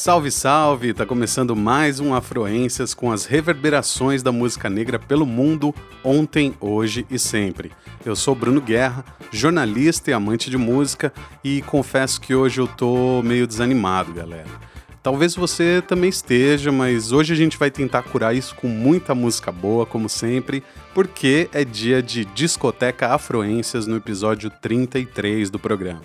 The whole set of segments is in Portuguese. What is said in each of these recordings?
Salve, salve! Tá começando mais um Afroências com as reverberações da música negra pelo mundo, ontem, hoje e sempre. Eu sou Bruno Guerra, jornalista e amante de música, e confesso que hoje eu tô meio desanimado, galera. Talvez você também esteja, mas hoje a gente vai tentar curar isso com muita música boa, como sempre, porque é dia de discoteca Afroências no episódio 33 do programa.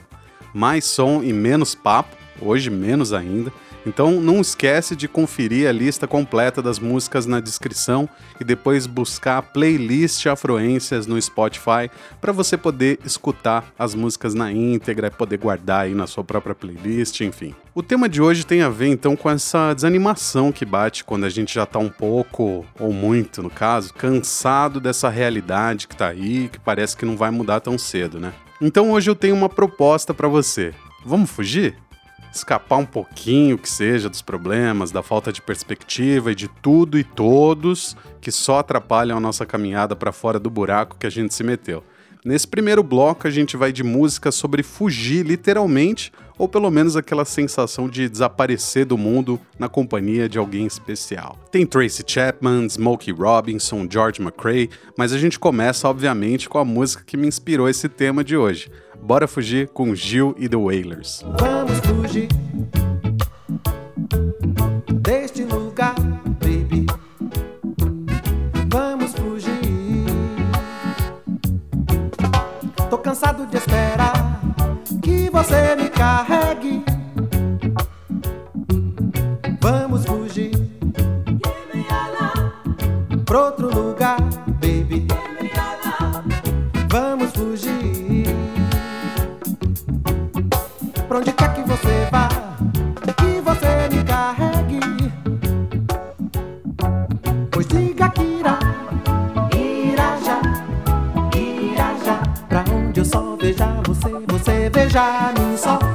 Mais som e menos papo, hoje menos ainda então não esquece de conferir a lista completa das músicas na descrição e depois buscar a playlist Afroências no Spotify para você poder escutar as músicas na íntegra, poder guardar aí na sua própria playlist, enfim. O tema de hoje tem a ver então com essa desanimação que bate quando a gente já tá um pouco, ou muito no caso, cansado dessa realidade que tá aí, que parece que não vai mudar tão cedo, né? Então hoje eu tenho uma proposta para você. Vamos fugir? Escapar um pouquinho que seja dos problemas, da falta de perspectiva e de tudo e todos que só atrapalham a nossa caminhada para fora do buraco que a gente se meteu. Nesse primeiro bloco, a gente vai de música sobre fugir, literalmente, ou pelo menos aquela sensação de desaparecer do mundo na companhia de alguém especial. Tem Tracy Chapman, Smokey Robinson, George McRae, mas a gente começa, obviamente, com a música que me inspirou esse tema de hoje. Bora fugir com Gil e The Wailers. Vamos fugir deste lugar, baby. Vamos fugir. Tô cansado de esperar que você me carregue. Vamos fugir pra outro lugar, baby. Vamos fugir. Pra onde quer que você vá, que você me carregue. Pois diga que irá, irá já, irá já. Pra onde eu só veja você, você veja mim só.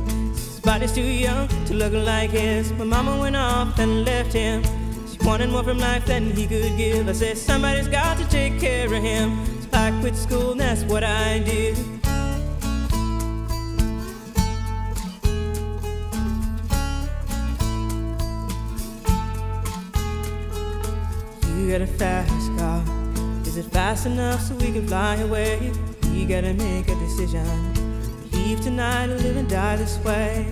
Body's too young to look like his. My mama went off and left him. She wanted more from life than he could give. I said, somebody's got to take care of him. So I quit school, and that's what I did. You got a fast car. Is it fast enough so we can fly away? We gotta make a decision. Leave tonight or live and die this way.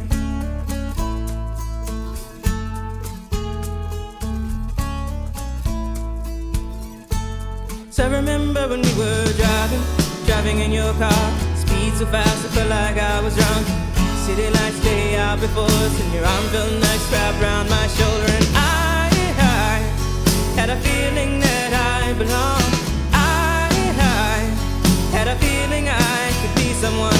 So I remember when we were driving, driving in your car. Speed so fast, I felt like I was drunk. City lights day out before us, and your arm felt nice wrapped around my shoulder. And I, I had a feeling that I belonged. I, I had a feeling I could be someone,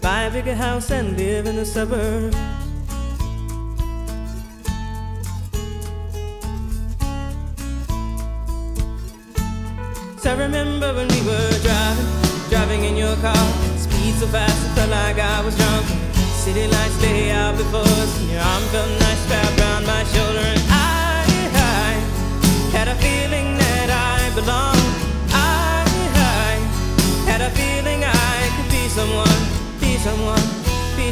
buy a bigger house and live in the suburbs. So I remember when we were driving, driving in your car. Speed so fast, it felt like I was drunk. City lights lay out before us,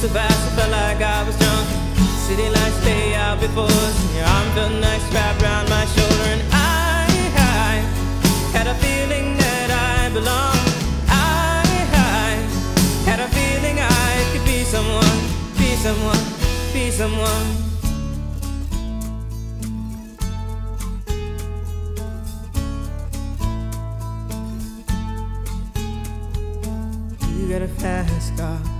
So fast, I felt like I was drunk. City lights lay out before and your arm felt nice wrapped around my shoulder. And I, I had a feeling that I belonged. I, I had a feeling I could be someone, be someone, be someone. got a fast car.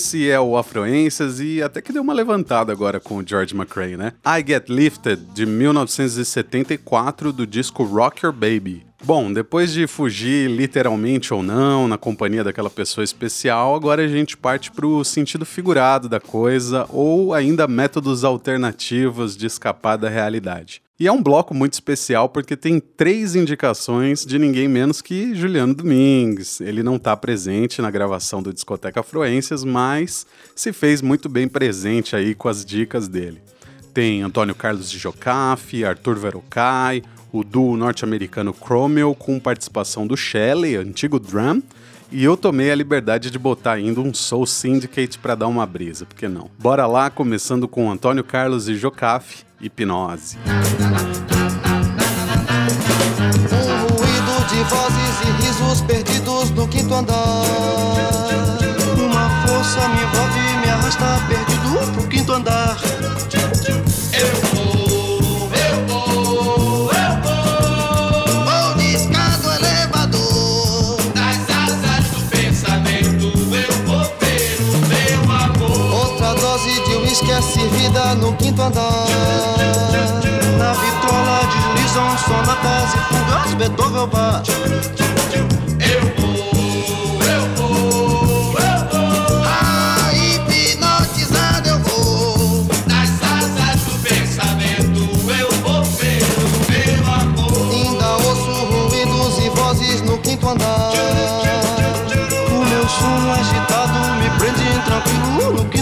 Esse é o Afroências e até que deu uma levantada agora com o George McRae, né? I Get Lifted, de 1974, do disco Rock Your Baby. Bom, depois de fugir literalmente ou não na companhia daquela pessoa especial, agora a gente parte para o sentido figurado da coisa ou ainda métodos alternativos de escapar da realidade. E é um bloco muito especial porque tem três indicações de ninguém menos que Juliano Domingues. Ele não está presente na gravação do Discoteca Afluências, mas se fez muito bem presente aí com as dicas dele. Tem Antônio Carlos de Jocafe, Arthur Verocai, o duo norte-americano Chromeo com participação do Shelley, antigo drum, e eu tomei a liberdade de botar ainda um Soul Syndicate para dar uma brisa, por que não? Bora lá, começando com Antônio Carlos e Jocafe, Hipnose. Um ruído de vozes e risos perdidos no quinto andar. Uma força me envolve e me arrasta perdido pro quinto andar. Servida no quinto andar. Na vitrola deslizam sonatas e fugas Beethoven bar. Eu vou, eu vou, eu vou. Ah, hipnotizado eu vou. Nas asas do pensamento eu vou ver o meu amor. Ainda ouço ruídos e vozes no quinto andar. O meu som agitado me prende tranquilo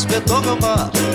fugas Beethoven bar.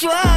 try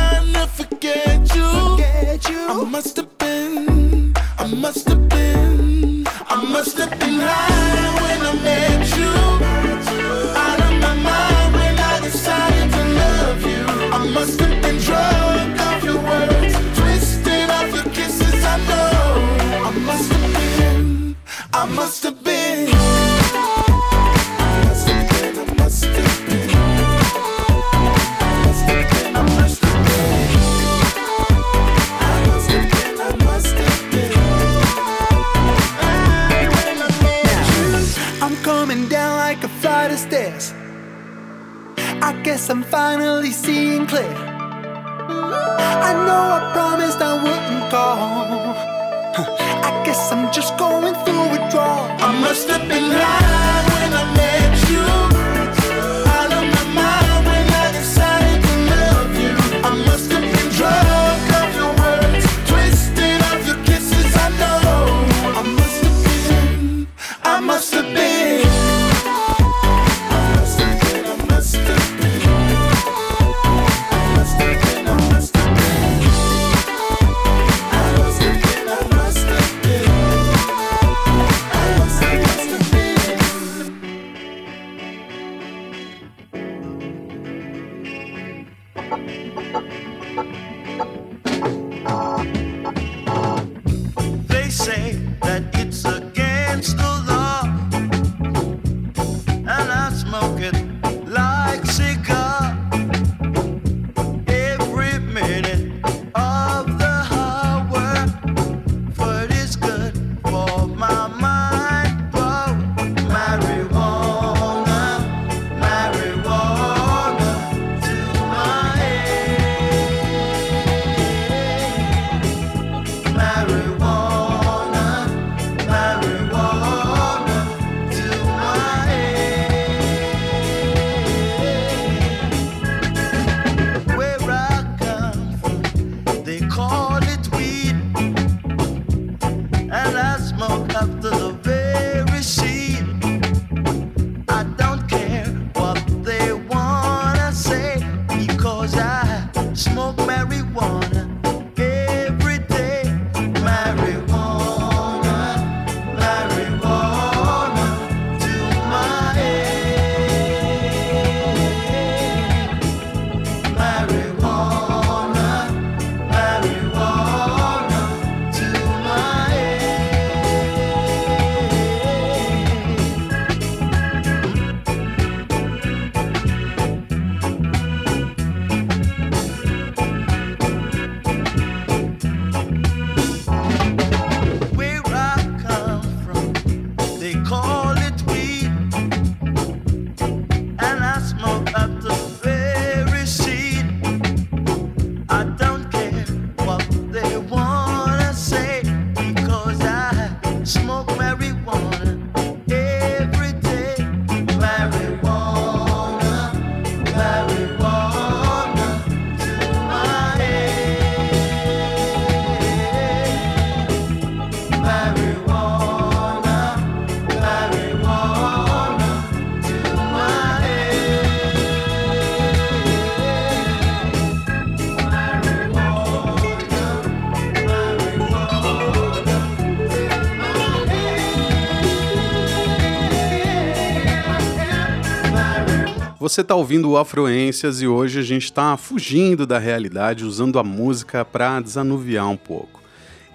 Você está ouvindo o Afluências e hoje a gente está fugindo da realidade usando a música para desanuviar um pouco.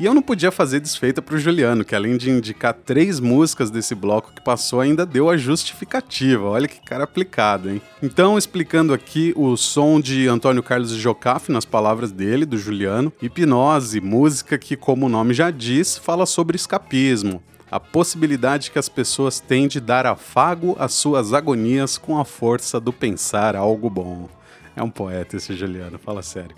E eu não podia fazer desfeita para o Juliano, que além de indicar três músicas desse bloco que passou, ainda deu a justificativa. Olha que cara aplicado, hein? Então, explicando aqui o som de Antônio Carlos Jocafe nas palavras dele, do Juliano, Hipnose, música que, como o nome já diz, fala sobre escapismo, a possibilidade que as pessoas têm de dar afago às suas agonias com a força do pensar algo bom. É um poeta esse Juliano, fala sério.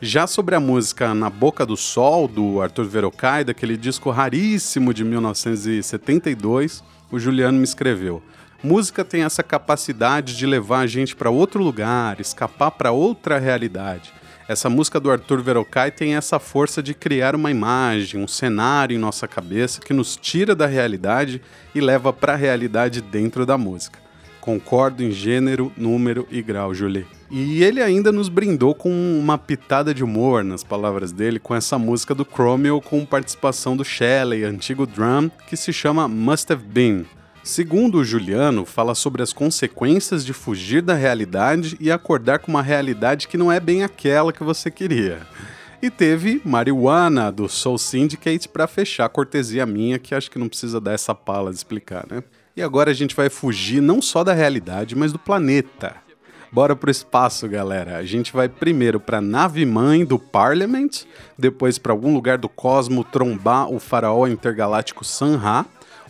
Já sobre a música Na Boca do Sol, do Arthur Verocai, daquele disco raríssimo de 1972, o Juliano me escreveu. Música tem essa capacidade de levar a gente para outro lugar, escapar para outra realidade. Essa música do Arthur Verocai tem essa força de criar uma imagem, um cenário em nossa cabeça que nos tira da realidade e leva para a realidade dentro da música. Concordo em gênero, número e grau, Julie. E ele ainda nos brindou com uma pitada de humor, nas palavras dele, com essa música do Chromeo com participação do Shelley, antigo drum, que se chama Must Have Been. Segundo Juliano, fala sobre as consequências de fugir da realidade e acordar com uma realidade que não é bem aquela que você queria. E teve Marijuana, do Soul Syndicate, para fechar a cortesia minha, que acho que não precisa dar essa pala de explicar, né? E agora a gente vai fugir não só da realidade, mas do planeta. Bora pro espaço, galera. A gente vai primeiro pra nave mãe do Parliament, depois para algum lugar do cosmo trombar o faraó intergaláctico Sanha,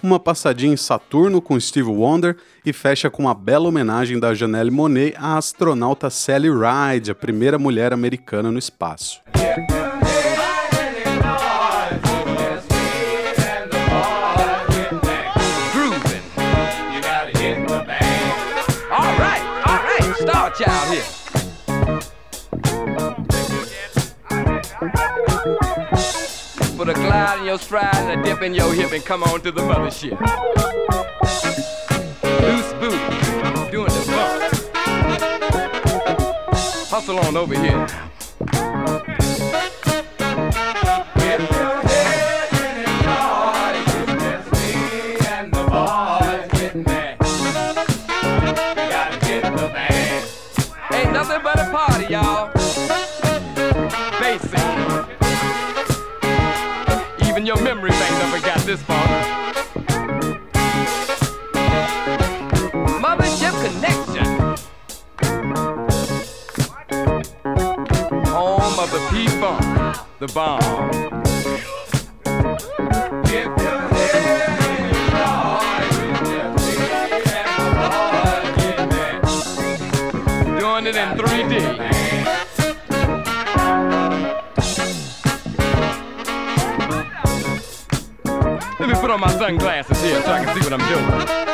uma passadinha em Saturno com Steve Wonder e fecha com uma bela homenagem da Janelle Monet à astronauta Sally Ride, a primeira mulher americana no espaço. Put a glide in your stride and a dip in your hip and come on to the mothership. Loose boot, doing the bump. Hustle on over here. This far. Mothership Connection. Home of the P-Funk, the bomb. See what I'm doing.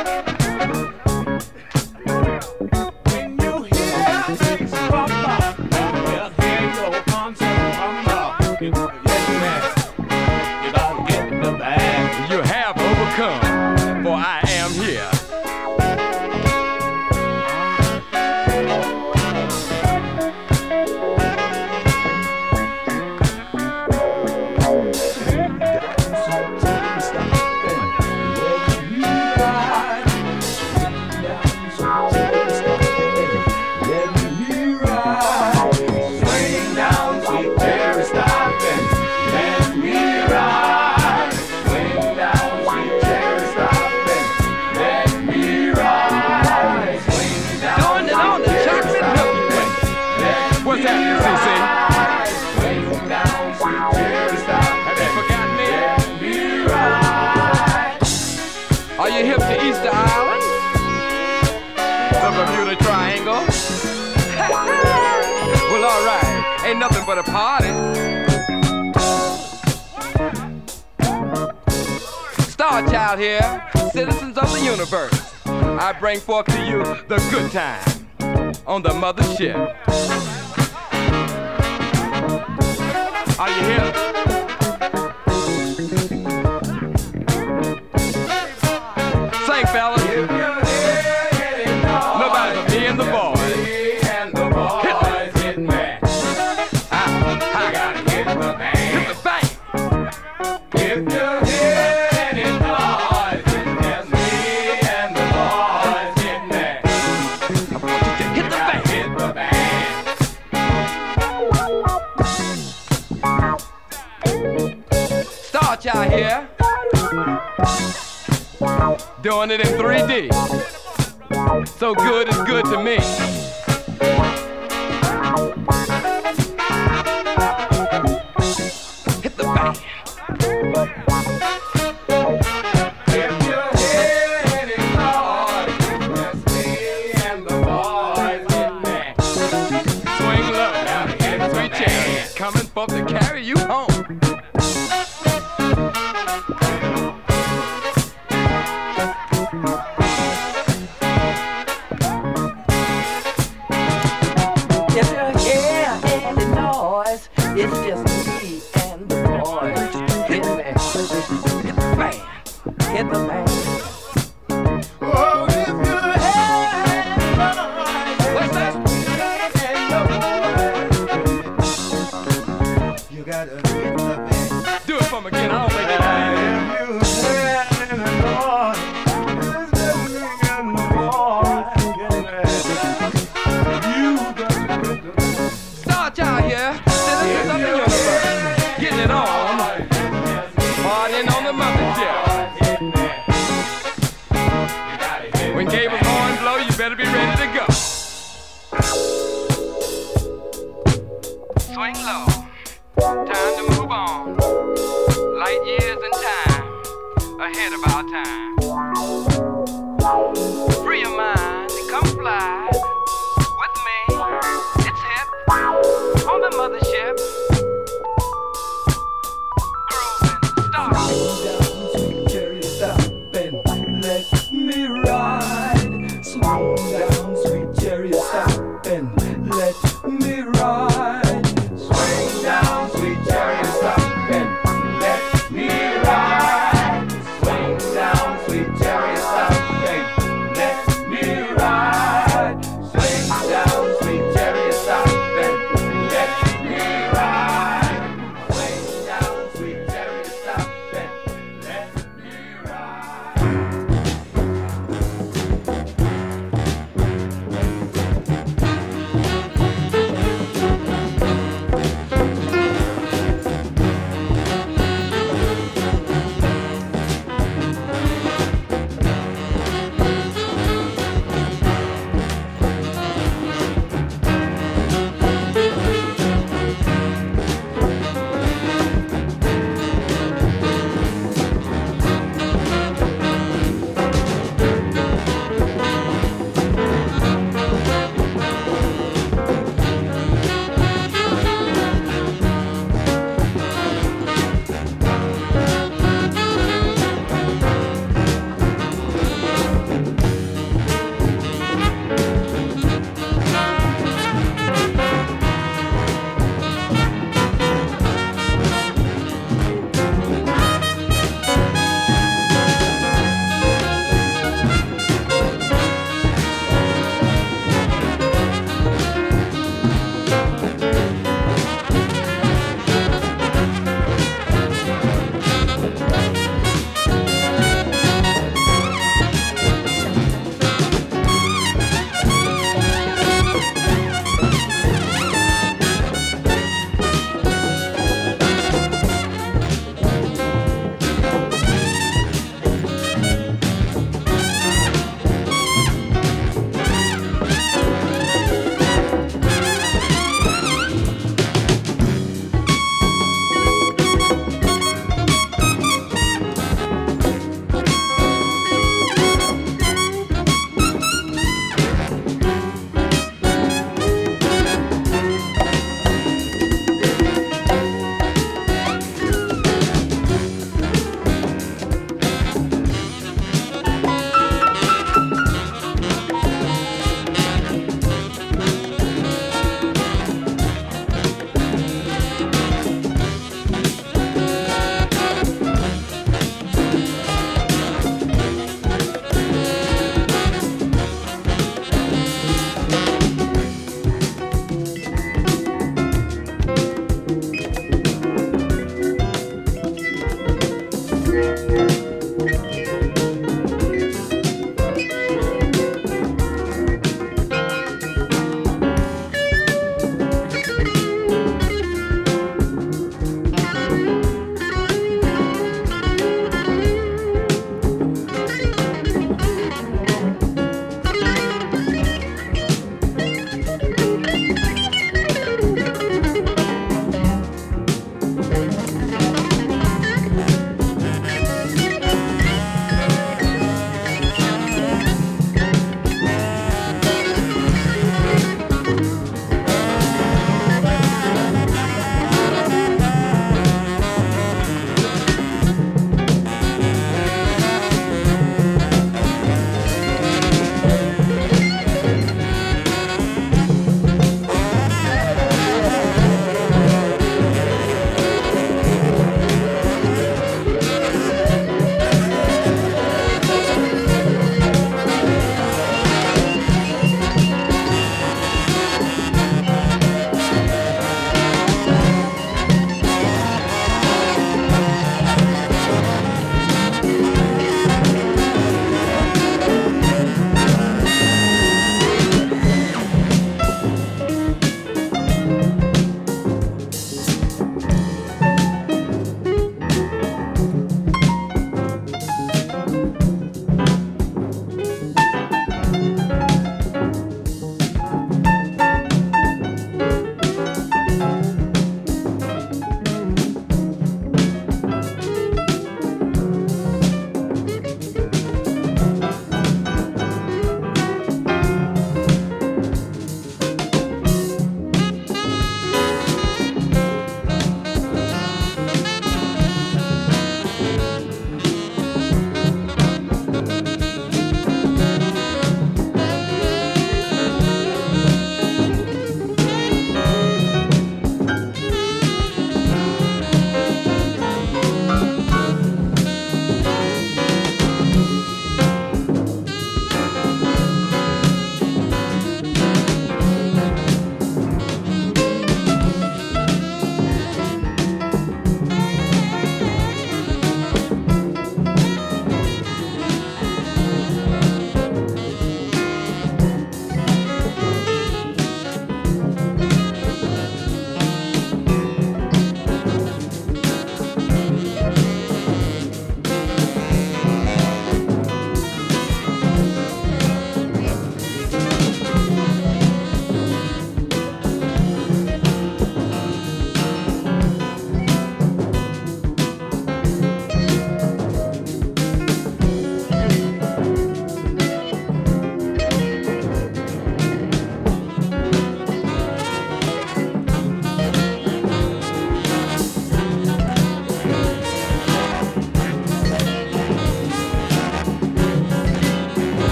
Slow down, sweet chariot, stop and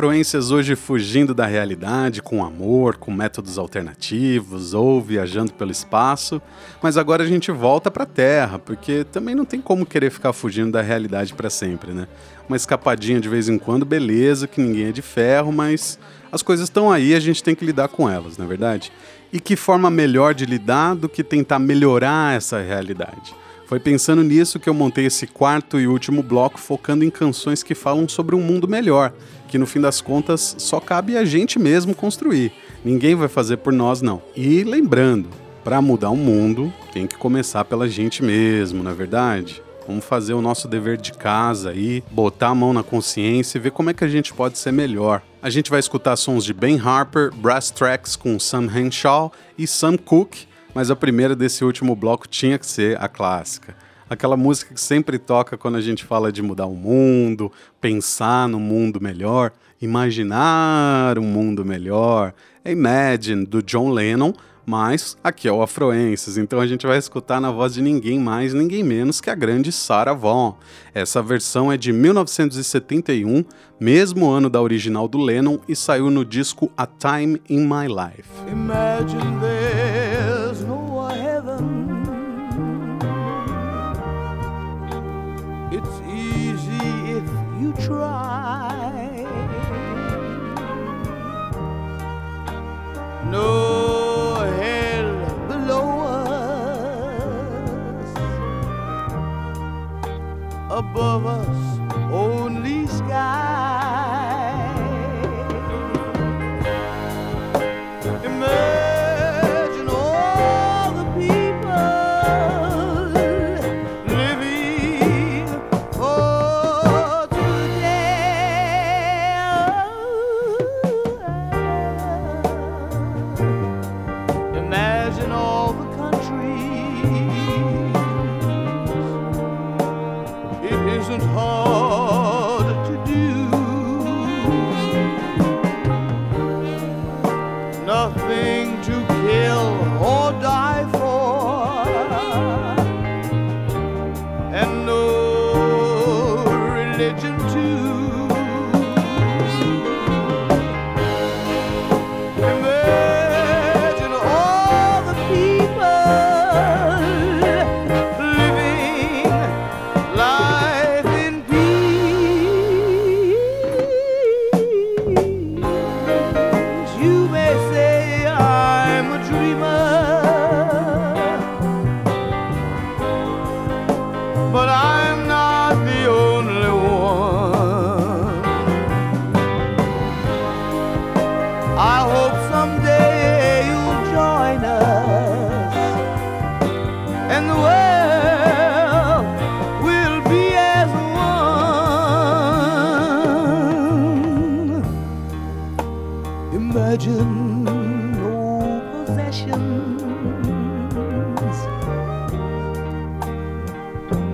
Afluências hoje fugindo da realidade, com amor, com métodos alternativos ou viajando pelo espaço, mas agora a gente volta para a Terra, porque também não tem como querer ficar fugindo da realidade para sempre, né? Uma escapadinha de vez em quando, beleza, que ninguém é de ferro, mas as coisas estão aí, a gente tem que lidar com elas, não é verdade? E que forma melhor de lidar do que tentar melhorar essa realidade? Foi pensando nisso que eu montei esse quarto e último bloco focando em canções que falam sobre um mundo melhor, que no fim das contas só cabe a gente mesmo construir. Ninguém vai fazer por nós não. E lembrando, para mudar o mundo, tem que começar pela gente mesmo, não é verdade? Vamos fazer o nosso dever de casa aí, botar a mão na consciência e ver como é que a gente pode ser melhor. A gente vai escutar sons de Ben Harper, Brass Tracks com Sam Henshaw e Sam Cooke mas a primeira desse último bloco tinha que ser a clássica. Aquela música que sempre toca quando a gente fala de mudar o mundo, pensar no mundo melhor, imaginar um mundo melhor. É Imagine, do John Lennon, mas aqui é o Afroenses, então a gente vai escutar na voz de ninguém mais, ninguém menos que a grande Sarah Vaughan. Essa versão é de 1971, mesmo ano da original do Lennon, e saiu no disco A Time in My Life. Above us,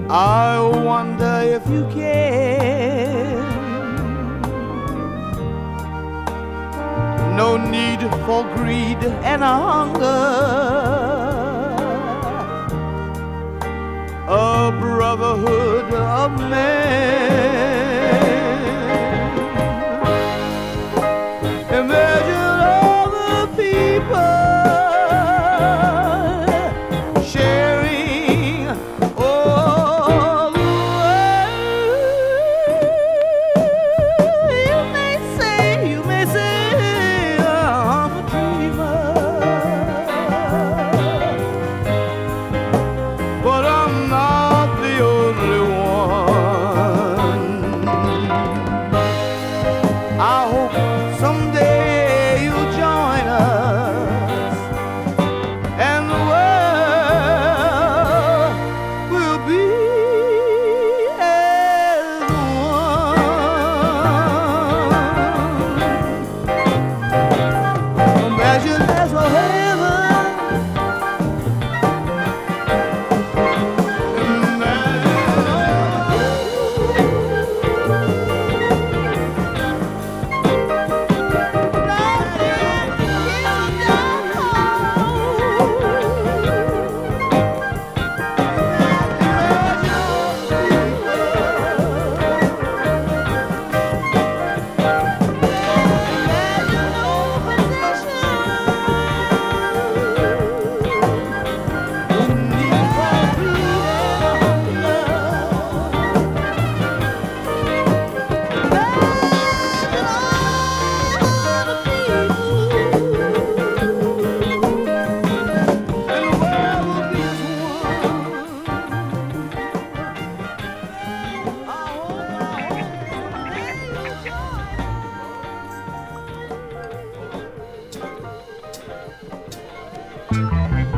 I wonder if you care. No need for greed and hunger. A brotherhood of men.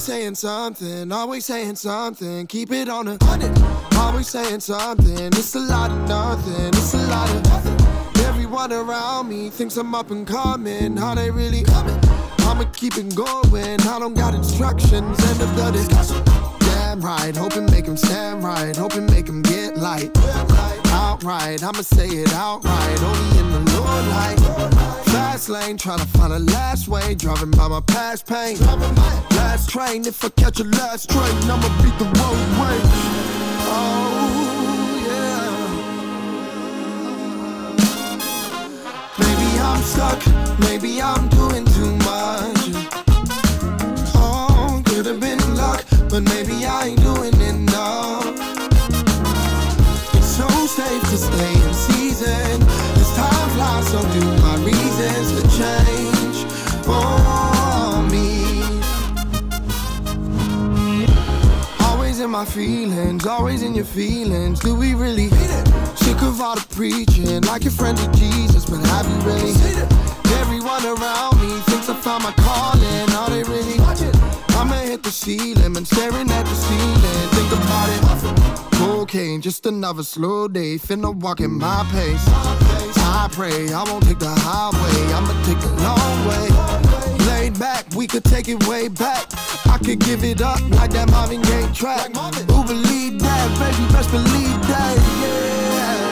Always saying something, always saying something. Keep it on a hundred. Always saying something. It's a lot of nothing, it's a lot of nothing. Everyone around me thinks I'm up and coming. How they really coming? I'ma keep it going. I don't got instructions. End of the discussion. Damn right, hope make him stand right. Hope make him get light. Outright, I'ma say it outright. Only in the Lord light fast lane, trying to find a last way. Driving by my past pain. Last train, if I catch a last train, I'ma beat the road rage. Oh, yeah. Maybe I'm stuck, maybe I'm doing too much. Oh, could have been luck, but maybe I my feelings, always in your feelings. Do we really sick of all the preaching, like your friends of Jesus? But have you really? Everyone around me thinks I found my calling. Are they really? I'ma hit the ceiling and staring at the ceiling. Think about it. Cocaine, just another slow day. Finna walk in my pace. I pray I won't take the highway. I'ma take the long way. Back, we could take it way back. I could give it up like that Marvin Gaye track. Who believe that, baby? Best believe that, yeah.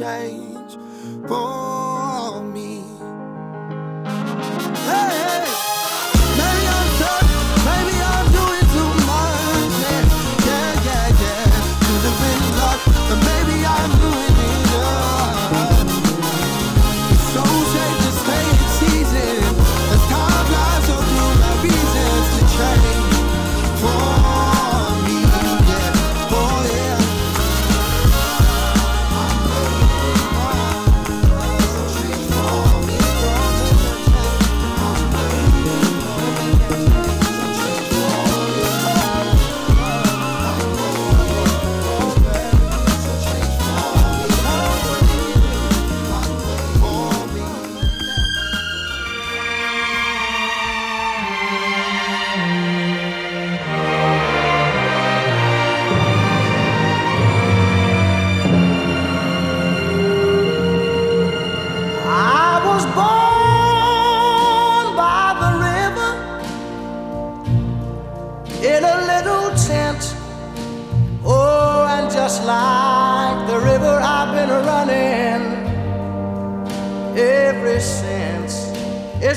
Change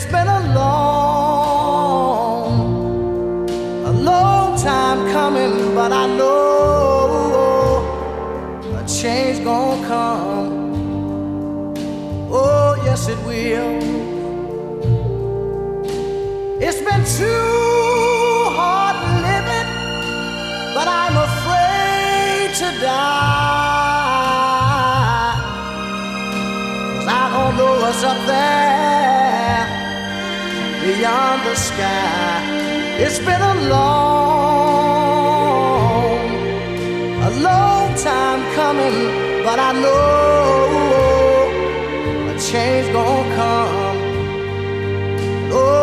It's been a long, a long time coming, but I know a change gonna come. Oh, yes, it will. It's been too hard living, but I'm afraid to die. 'Cause I don't know what's up there beyond the sky. It's been a long, a long time coming, but I know a change gonna come. Oh,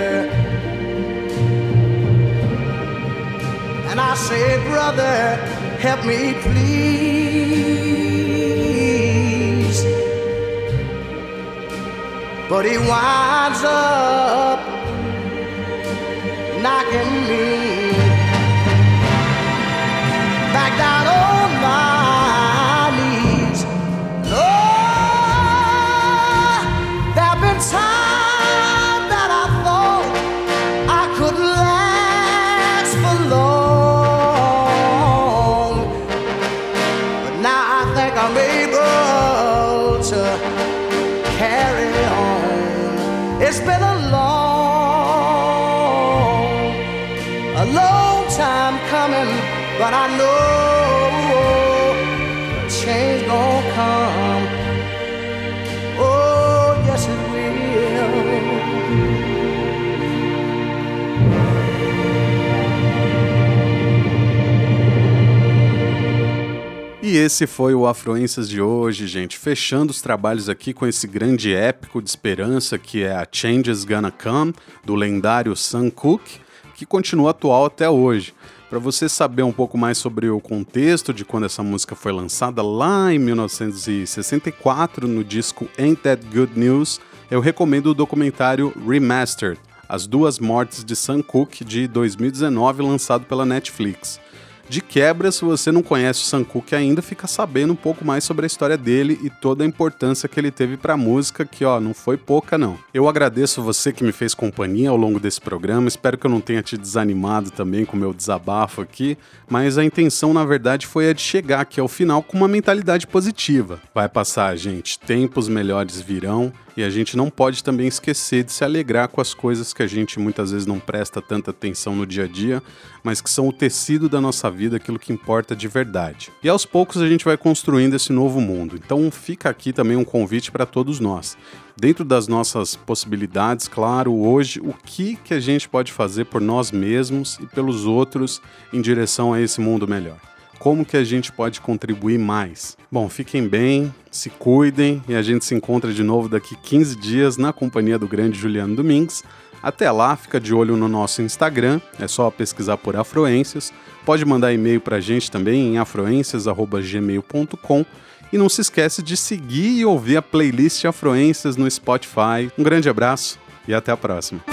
Say, brother, help me please. But he winds up It's been a long, a long time coming, but I know E esse foi o Afluências de hoje, gente. Fechando os trabalhos aqui com esse grande épico de esperança que é a Changes Gonna Come, do lendário Sam Cooke, que continua atual até hoje. Para você saber um pouco mais sobre o contexto de quando essa música foi lançada lá em 1964 no disco Ain't That Good News, eu recomendo o documentário Remastered, As Duas Mortes de Sam Cooke de 2019, lançado pela Netflix. De quebra, se você não conhece o Sam Cooke ainda, fica sabendo um pouco mais sobre a história dele e toda a importância que ele teve para a música, que ó, não foi pouca não. Eu agradeço você que me fez companhia ao longo desse programa, espero que eu não tenha te desanimado também com o meu desabafo aqui, mas a intenção na verdade foi a de chegar aqui ao final com uma mentalidade positiva. Vai passar, gente, tempos melhores virão e a gente não pode também esquecer de se alegrar com as coisas que a gente muitas vezes não presta tanta atenção no dia a dia, mas que são o tecido da nossa vida, aquilo que importa de verdade. E aos poucos a gente vai construindo esse novo mundo. Então fica aqui também um convite para todos nós. Dentro das nossas possibilidades, claro, hoje, o que, que a gente pode fazer por nós mesmos e pelos outros em direção a esse mundo melhor? Como que a gente pode contribuir mais. Bom, fiquem bem, se cuidem e a gente se encontra de novo daqui 15 dias na companhia do grande Juliano Domingues. Até lá, fica de olho no nosso Instagram, é só pesquisar por Afluências. Pode mandar e-mail pra gente também em afluências@gmail.com e não se esquece de seguir e ouvir a playlist Afluências no Spotify. Um grande abraço e até a próxima.